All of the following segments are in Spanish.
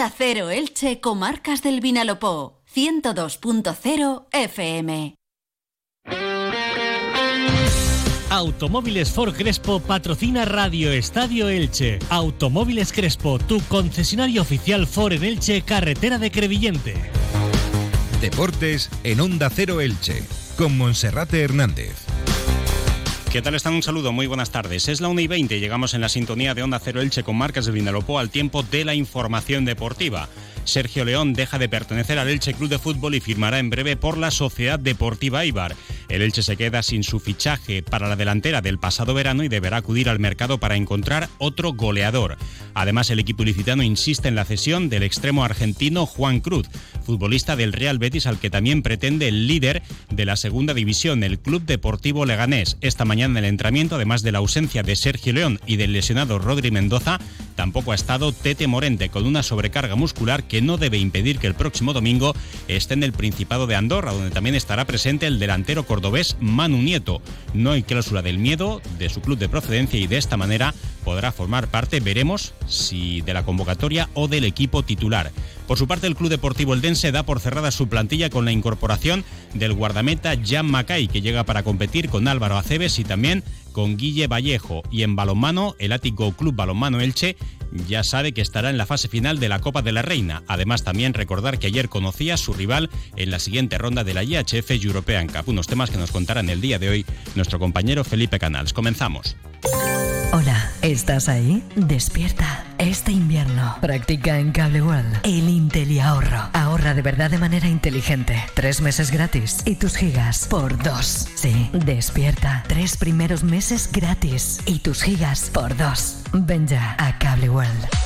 Onda Cero Elche, Comarcas del Vinalopó, 102.0 FM. Automóviles Ford Crespo patrocina Radio Estadio Elche. Automóviles Crespo, tu concesionario oficial Ford en Elche, carretera de Crevillente. Deportes en Onda Cero Elche, con Monserrate Hernández. ¿Qué tal están? Un saludo, muy buenas tardes. Es la 1 y 20, llegamos en la sintonía de Onda Cero Elche con marcas de Vinalopó al tiempo de la información deportiva. Sergio León deja de pertenecer al Elche Club de Fútbol y firmará en breve por la Sociedad Deportiva Ibar. El Elche se queda sin su fichaje para la delantera del pasado verano y deberá acudir al mercado para encontrar otro goleador. Además, el equipo licitano insiste en la cesión del extremo argentino Juan Cruz, futbolista del Real Betis al que también pretende el líder de la segunda división, el Club Deportivo Leganés. Esta mañana en el entrenamiento, además de la ausencia de Sergio León y del lesionado Rodri Mendoza, tampoco ha estado Tete Morente con una sobrecarga muscular que no debe impedir que el próximo domingo esté en el Principado de Andorra, donde también estará presente el delantero cordobés Manu Nieto. No hay cláusula del miedo de su club de procedencia y de esta manera podrá formar parte, veremos si de la convocatoria o del equipo titular. Por su parte, el Club Deportivo Eldense da por cerrada su plantilla con la incorporación del guardameta Jan Macay, que llega para competir con Álvaro Aceves y también con Guille Vallejo. Y en balonmano, el Ático Club Balonmano Elche ya sabe que estará en la fase final de la Copa de la Reina. Además, también recordar que ayer conocía a su rival en la siguiente ronda de la IHF European Cup. Unos temas que nos contará en el día de hoy nuestro compañero Felipe Canals. Comenzamos. Hola, ¿estás ahí? Despierta. Este invierno practica en Cable World el Intel y ahorro. Ahorra de verdad de manera inteligente. Tres meses gratis y tus gigas por dos. Sí, despierta. Tres primeros meses gratis y tus gigas por dos. Ven ya a Cable World.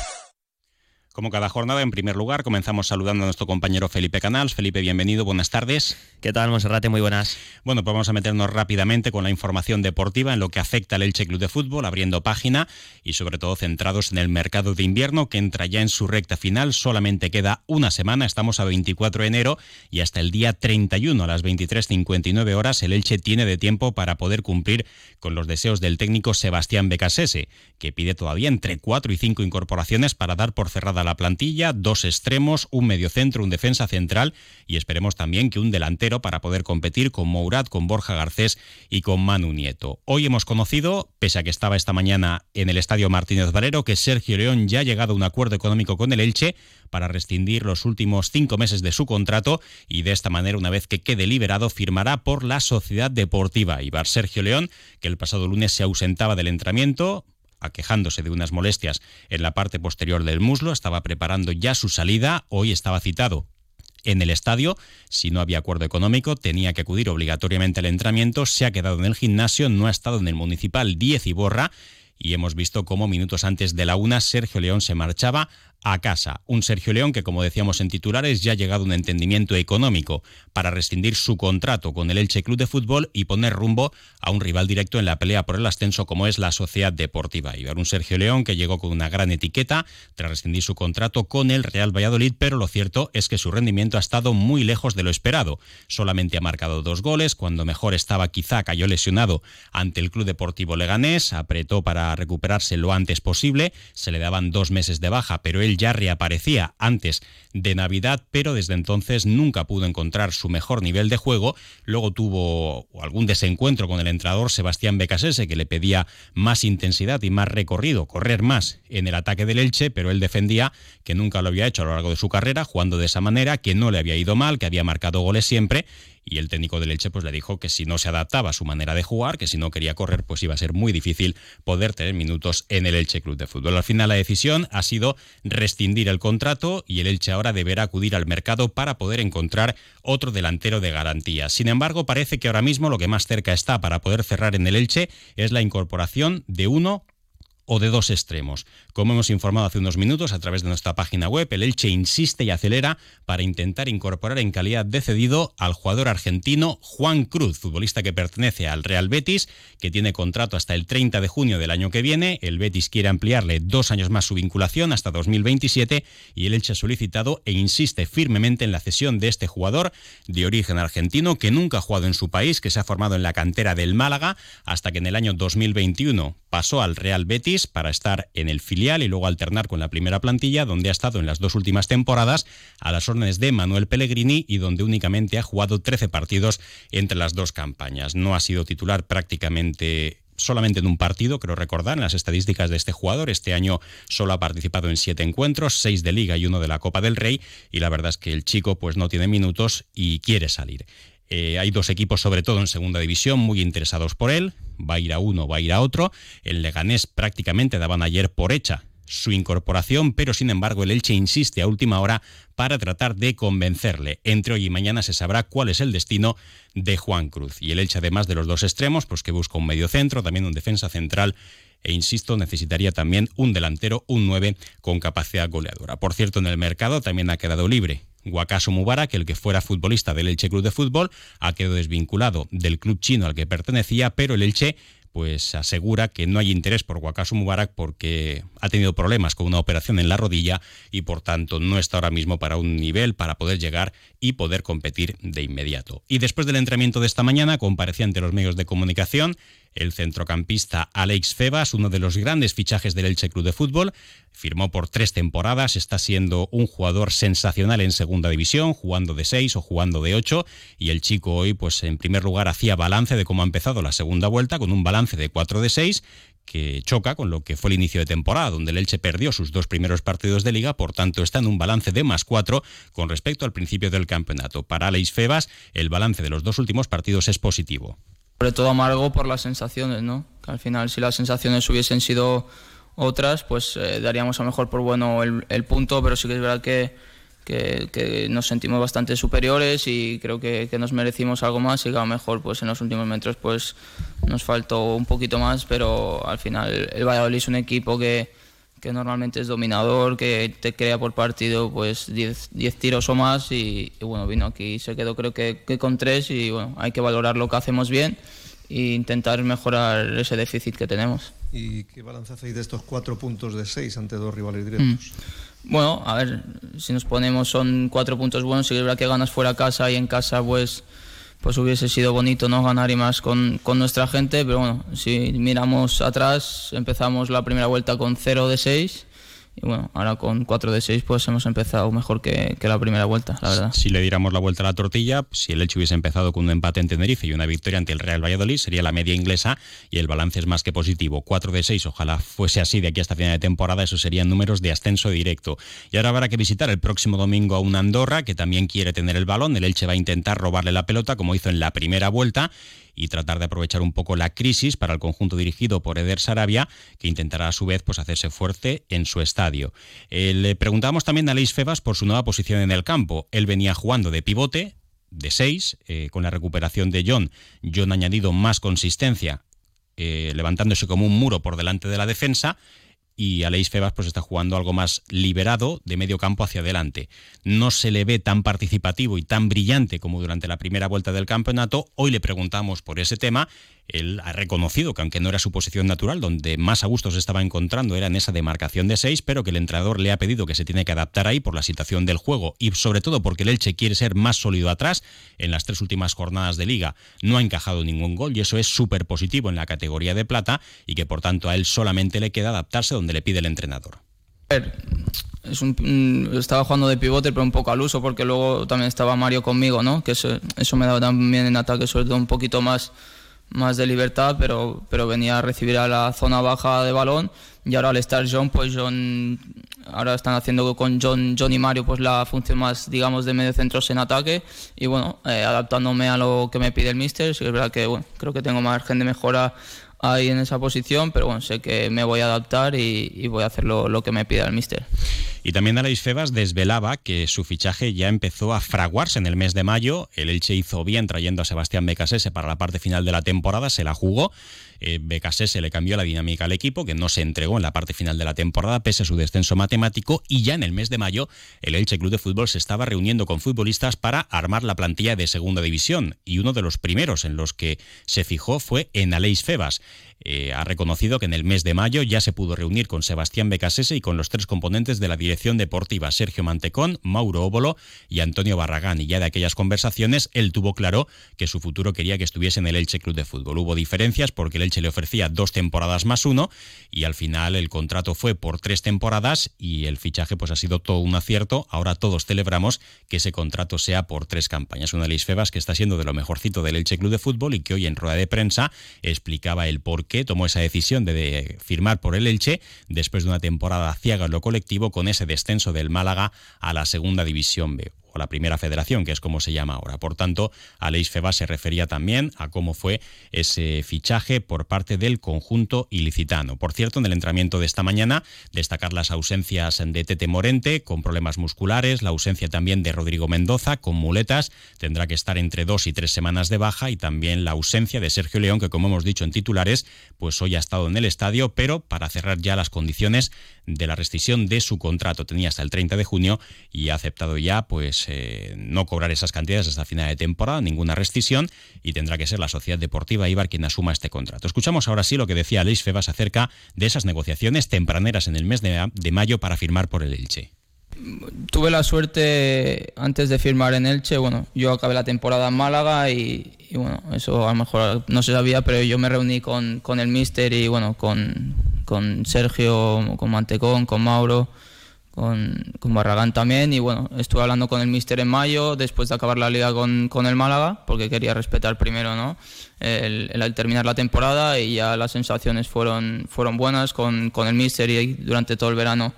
Como cada jornada, en primer lugar, comenzamos saludando a nuestro compañero Felipe Canals. Felipe, bienvenido, buenas tardes. ¿Qué tal, Monserrate? Muy buenas. Bueno, pues vamos a meternos rápidamente con la información deportiva en lo que afecta al Elche Club de Fútbol, abriendo página y sobre todo centrados en el mercado de invierno que entra ya en su recta final. Solamente queda una semana, estamos a 24 de enero y hasta el día 31 a las 23.59 horas el Elche tiene de tiempo para poder cumplir con los deseos del técnico Sebastián Becasese, que pide todavía entre 4 y 5 incorporaciones para dar por cerrada la plantilla, dos extremos, un mediocentro, un defensa central y esperemos también que un delantero para poder competir con Mourad, con Borja Garcés y con Manu Nieto. Hoy hemos conocido, pese a que estaba esta mañana en el Estadio Martínez Valero, que Sergio León ya ha llegado a un acuerdo económico con el Elche para rescindir los últimos cinco meses de su contrato y de esta manera, una vez que quede liberado, firmará por la Sociedad Deportiva Ibar Sergio León, que el pasado lunes se ausentaba del entrenamiento, aquejándose de unas molestias en la parte posterior del muslo, estaba preparando ya su salida, hoy estaba citado en el estadio. Si no había acuerdo económico, tenía que acudir obligatoriamente al entrenamiento. Se ha quedado en el gimnasio, no ha estado en el municipal 10 y borra. Y hemos visto cómo minutos antes de la una Sergio León se marchaba a casa. Un Sergio León que, como decíamos en titulares, ya ha llegado a un entendimiento económico para rescindir su contrato con el Elche Club de Fútbol y poner rumbo a un rival directo en la pelea por el ascenso como es la Sociedad Deportiva Ibar. Un Sergio León que llegó con una gran etiqueta tras rescindir su contrato con el Real Valladolid, pero lo cierto es que su rendimiento ha estado muy lejos de lo esperado. Solamente ha marcado dos goles, cuando mejor estaba quizá cayó lesionado ante el Club Deportivo Leganés, apretó para recuperarse lo antes posible, se le daban dos meses de baja, pero él ya reaparecía antes de Navidad, pero desde entonces nunca pudo encontrar su mejor nivel de juego. Luego tuvo algún desencuentro con el entrenador Sebastián Becasese, que le pedía más intensidad y más recorrido, correr más en el ataque del Elche, pero él defendía que nunca lo había hecho a lo largo de su carrera, jugando de esa manera, que no le había ido mal, que había marcado goles siempre y el técnico del Elche pues le dijo que si no se adaptaba a su manera de jugar, que si no quería correr, pues iba a ser muy difícil poder tener minutos en el Elche Club de Fútbol. Al final la decisión ha sido rescindir el contrato y el Elche ahora deberá acudir al mercado para poder encontrar otro delantero de garantía. Sin embargo, parece que ahora mismo lo que más cerca está para poder cerrar en el Elche es la incorporación de uno o de dos extremos. Como hemos informado hace unos minutos a través de nuestra página web, el Elche insiste y acelera para intentar incorporar en calidad de cedido al jugador argentino Juan Cruz, futbolista que pertenece al Real Betis, que tiene contrato hasta el 30 de junio del año que viene. El Betis quiere ampliarle dos años más su vinculación hasta 2027 y el Elche ha solicitado e insiste firmemente en la cesión de este jugador de origen argentino que nunca ha jugado en su país, que se ha formado en la cantera del Málaga hasta que en el año 2021 pasó al Real Betis para estar en el filial y luego alternar con la primera plantilla, donde ha estado en las dos últimas temporadas a las órdenes de Manuel Pellegrini y donde únicamente ha jugado 13 partidos entre las dos campañas. No ha sido titular prácticamente solamente en un partido, creo recordar, en las estadísticas de este jugador. Este año solo ha participado en siete encuentros, seis de Liga y uno de la Copa del Rey, y la verdad es que el chico pues no tiene minutos y quiere salir. Eh, hay dos equipos, sobre todo en segunda división, muy interesados por él. Va a ir a uno, va a ir a otro. El Leganés prácticamente daban ayer por hecha su incorporación, pero sin embargo el Elche insiste a última hora para tratar de convencerle. Entre hoy y mañana se sabrá cuál es el destino de Juan Cruz. Y el Elche, además de los dos extremos, pues que busca un medio centro, también un defensa central e insisto, necesitaría también un delantero, un 9 con capacidad goleadora. Por cierto, en el mercado también ha quedado libre Wakaso Mubarak, el que fuera futbolista del Elche Club de Fútbol, ha quedado desvinculado del club chino al que pertenecía, pero el Elche pues asegura que no hay interés por Wakasu Mubarak porque ha tenido problemas con una operación en la rodilla y por tanto no está ahora mismo para un nivel para poder llegar y poder competir de inmediato. Y después del entrenamiento de esta mañana comparecía ante los medios de comunicación el centrocampista Alex Febas, uno de los grandes fichajes del Elche Club de Fútbol, firmó por tres temporadas, está siendo un jugador sensacional en segunda división, jugando de seis o jugando de ocho, y el chico hoy, pues en primer lugar, hacía balance de cómo ha empezado la segunda vuelta, con un balance de cuatro de seis, que choca con lo que fue el inicio de temporada, donde el Elche perdió sus dos primeros partidos de liga, por tanto está en un balance de más cuatro con respecto al principio del campeonato. Para Alex Febas, el balance de los dos últimos partidos es positivo. Sobre todo amargo por las sensaciones, ¿no? Que al final si las sensaciones hubiesen sido otras, pues eh, daríamos a lo mejor por bueno el, punto, pero sí que es verdad que, que, nos sentimos bastante superiores y creo que, nos merecimos algo más y que a lo mejor pues en los últimos metros pues nos faltó un poquito más, pero al final el Valladolid es un equipo que, que normalmente es dominador, que te crea por partido pues 10 tiros o más y, bueno, vino aquí, se quedó creo que, con tres y bueno, hay que valorar lo que hacemos bien e intentar mejorar ese déficit que tenemos. ¿Y qué balance hacéis de estos cuatro puntos de seis ante dos rivales directos? Mm. Bueno, a ver, si nos ponemos son cuatro puntos buenos, si es verdad que ganas fuera a casa y en casa pues pues hubiese sido bonito no ganar y más con, con, nuestra gente, pero bueno, si miramos atrás, empezamos la primera vuelta con 0 de 6 y bueno, ahora con 4 de 6 pues hemos empezado mejor que, la primera vuelta, la verdad. Si le diéramos la vuelta a la tortilla, si el Elche hubiese empezado con un empate en Tenerife y una victoria ante el Real Valladolid, sería la media inglesa y el balance es más que positivo. 4 de 6, ojalá fuese así de aquí hasta final de temporada, eso serían números de ascenso directo. Y ahora habrá que visitar el próximo domingo a una Andorra que también quiere tener el balón, el Elche va a intentar robarle la pelota como hizo en la primera vuelta y tratar de aprovechar un poco la crisis para el conjunto dirigido por Eder Sarabia, que intentará a su vez pues, hacerse fuerte en su estadio. Eh, le preguntamos también a Leis Febas por su nueva posición en el campo. Él venía jugando de pivote, de seis, eh, con la recuperación de John. John ha añadido más consistencia, eh, levantándose como un muro por delante de la defensa y Aleix Febas pues está jugando algo más liberado de medio campo hacia adelante. No se le ve tan participativo y tan brillante como durante la primera vuelta del campeonato. Hoy le preguntamos por ese tema él ha reconocido que aunque no era su posición natural, donde más a gusto se estaba encontrando era en esa demarcación de seis, pero que el entrenador le ha pedido que se tiene que adaptar ahí por la situación del juego y sobre todo porque el Elche quiere ser más sólido atrás. En las tres últimas jornadas de liga no ha encajado ningún gol y eso es súper positivo en la categoría de plata y que por tanto a él solamente le queda adaptarse donde le pide el entrenador. Estaba jugando de pivote, pero un poco al uso, porque luego también estaba Mario conmigo, ¿no? Que eso, me daba también en ataque, sobre todo un poquito más más de libertad, pero, pero venía a recibir a la zona baja de balón y ahora al estar John, pues John, ahora están haciendo con John, John y Mario pues la función más, digamos, de medio centros en ataque y bueno, eh, adaptándome a lo que me pide el míster, sí es verdad que creo que tengo margen de mejora ahí en esa posición, pero bueno, sé que me voy a adaptar y, voy a hacer lo, que me pida el míster. Y también Aleix Febas desvelaba que su fichaje ya empezó a fraguarse en el mes de mayo. El Elche hizo bien trayendo a Sebastián Becasese para la parte final de la temporada, se la jugó. Eh, Becasese le cambió la dinámica al equipo, que no se entregó en la parte final de la temporada, pese a su descenso matemático. Y ya en el mes de mayo, el Elche Club de Fútbol se estaba reuniendo con futbolistas para armar la plantilla de segunda división. Y uno de los primeros en los que se fijó fue en Aleix Febas. Eh, ha reconocido que en el mes de mayo ya se pudo reunir con Sebastián Becasese y con los tres componentes de la dirección deportiva Sergio Mantecón, Mauro Óbolo y Antonio Barragán. Y ya de aquellas conversaciones, él tuvo claro que su futuro quería que estuviese en el Elche Club de Fútbol. Hubo diferencias porque el Elche le ofrecía dos temporadas más uno y al final el contrato fue por tres temporadas y el fichaje pues ha sido todo un acierto. Ahora todos celebramos que ese contrato sea por tres campañas. Una Luis Febas que está siendo de lo mejorcito del Elche Club de Fútbol y que hoy en rueda de prensa explicaba el por qué tomó esa decisión de firmar por el Elche después de una temporada ciega en lo colectivo con ese descenso del Málaga a la segunda división B o la primera federación, que es como se llama ahora. Por tanto, Aleix Feba se refería también a cómo fue ese fichaje por parte del conjunto ilicitano. Por cierto, en el entrenamiento de esta mañana, destacar las ausencias de Tete Morente con problemas musculares, la ausencia también de Rodrigo Mendoza con muletas, tendrá que estar entre dos y tres semanas de baja y también la ausencia de Sergio León, que como hemos dicho en titulares, pues hoy ha estado en el estadio, pero para cerrar ya las condiciones de la rescisión de su contrato. Tenía hasta el 30 de junio y ha aceptado ya pues eh, no cobrar esas cantidades hasta final de temporada, ninguna rescisión y tendrá que ser la Sociedad Deportiva Ibar quien asuma este contrato. Escuchamos ahora sí lo que decía Luis Febas acerca de esas negociaciones tempraneras en el mes de, de mayo para firmar por el Elche. Tuve la suerte antes de firmar en Elche, bueno, yo acabé la temporada en Málaga y, bueno, eso a lo mejor no se sabía, pero yo me reuní con, con el míster y bueno, con, con Sergio, con Mantecón, con Mauro, con, con, Barragán también. Y bueno, estuve hablando con el Mister en mayo, después de acabar la liga con, con el Málaga, porque quería respetar primero ¿no? el, el, terminar la temporada y ya las sensaciones fueron, fueron buenas con, con el Mister y durante todo el verano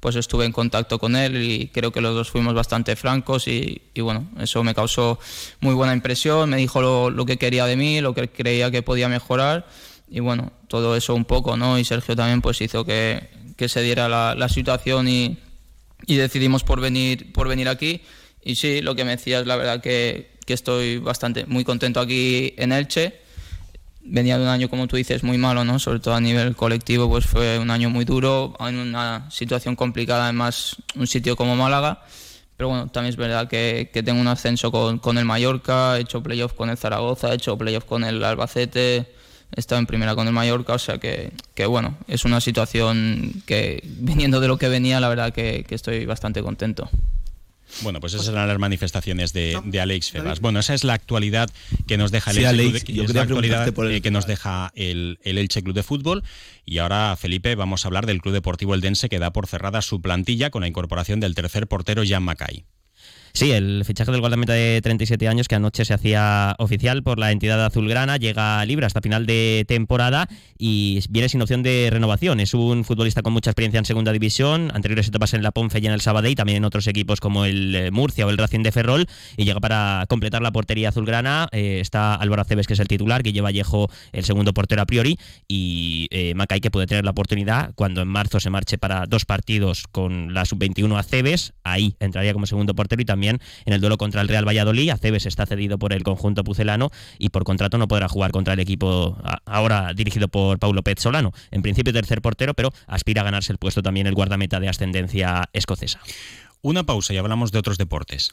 pues estuve en contacto con él y creo que los dos fuimos bastante francos y, y bueno, eso me causó muy buena impresión, me dijo lo, lo que quería de mí, lo que creía que podía mejorar y bueno, todo eso un poco, ¿no? Y Sergio también pues hizo que, que se diera la, la situación y, y, decidimos por venir, por venir aquí. Y sí, lo que me decías, la verdad que, que estoy bastante, muy contento aquí en Elche. Venía de un año, como tú dices, muy malo, ¿no? Sobre todo a nivel colectivo, pues fue un año muy duro, en una situación complicada, además un sitio como Málaga. Pero bueno, también es verdad que, que tengo un ascenso con, con el Mallorca, he hecho playoff con el Zaragoza, he hecho playoff con el Albacete, he estado en primera con el Mallorca, o sea que, que, bueno, es una situación que viniendo de lo que venía, la verdad que, que estoy bastante contento. Bueno, pues esas eran las manifestaciones de, de Alex Febas. Bueno, esa es la actualidad que nos deja el sí, Elche Alex, Club de, es la actualidad el... que nos deja el, el, Elche Club de Fútbol. Y ahora, Felipe, vamos a hablar del Club Deportivo Eldense que da por cerrada su plantilla con la incorporación del tercer portero Jan Macay. Sí, el fichaje del guardameta de 37 años que anoche se hacía oficial por la entidad azulgrana llega libre hasta final de temporada y viene sin opción de renovación. Es un futbolista con mucha experiencia en segunda división, anteriores etapas en la Ponfe y en el Sabadell, también en otros equipos como el Murcia o el Racing de Ferrol y llega para completar la portería azulgrana. Eh, está Álvaro Aceves que es el titular, Guille Vallejo el segundo portero a priori y eh, Macay que puede tener la oportunidad cuando en marzo se marche para dos partidos con la sub-21 Aceves, ahí entraría como segundo portero y también en el duelo contra el Real Valladolid. Aceves está cedido por el conjunto pucelano y por contrato no podrá jugar contra el equipo ahora dirigido por Paulo Pez Solano. En principio tercer portero, pero aspira a ganarse el puesto también el guardameta de ascendencia escocesa. Una pausa y hablamos de otros deportes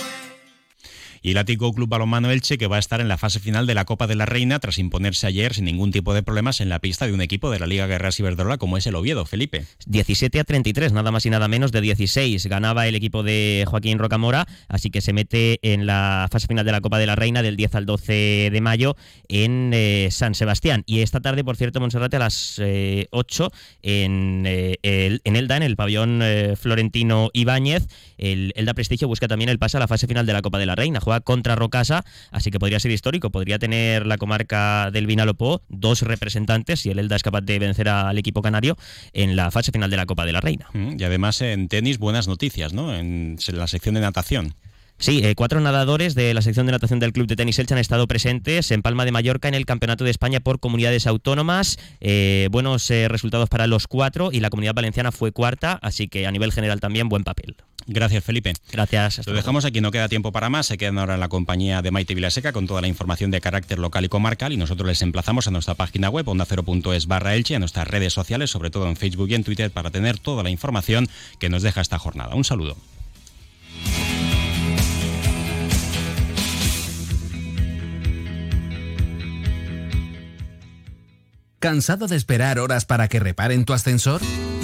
y el Ático Club Balonmano Elche que va a estar en la fase final de la Copa de la Reina tras imponerse ayer sin ningún tipo de problemas en la pista de un equipo de la Liga Guerra Iberdrola como es el Oviedo, Felipe. 17 a 33, nada más y nada menos de 16. Ganaba el equipo de Joaquín Rocamora, así que se mete en la fase final de la Copa de la Reina del 10 al 12 de mayo en eh, San Sebastián. Y esta tarde, por cierto, Monserrate a las eh, 8 en, eh, el, en Elda, en el pabellón eh, Florentino Ibáñez, el Elda Prestigio busca también el pase a la fase final de la Copa de la Reina contra Rocasa, así que podría ser histórico. Podría tener la comarca del Vinalopó dos representantes, y el Elda es capaz de vencer al equipo canario en la fase final de la Copa de la Reina. Y además en tenis, buenas noticias, ¿no? En la sección de natación. Sí, eh, cuatro nadadores de la sección de natación del Club de Tenis Elche han estado presentes en Palma de Mallorca en el Campeonato de España por comunidades autónomas. Eh, buenos eh, resultados para los cuatro y la comunidad valenciana fue cuarta, así que a nivel general también buen papel. Gracias, Felipe. Gracias. Lo dejamos aquí, no queda tiempo para más. Se quedan ahora en la compañía de Maite Vilaseca con toda la información de carácter local y comarcal y nosotros les emplazamos a nuestra página web onda0.es barra Elche, a nuestras redes sociales, sobre todo en Facebook y en Twitter, para tener toda la información que nos deja esta jornada. Un saludo. ¿Cansado de esperar horas para que reparen tu ascensor?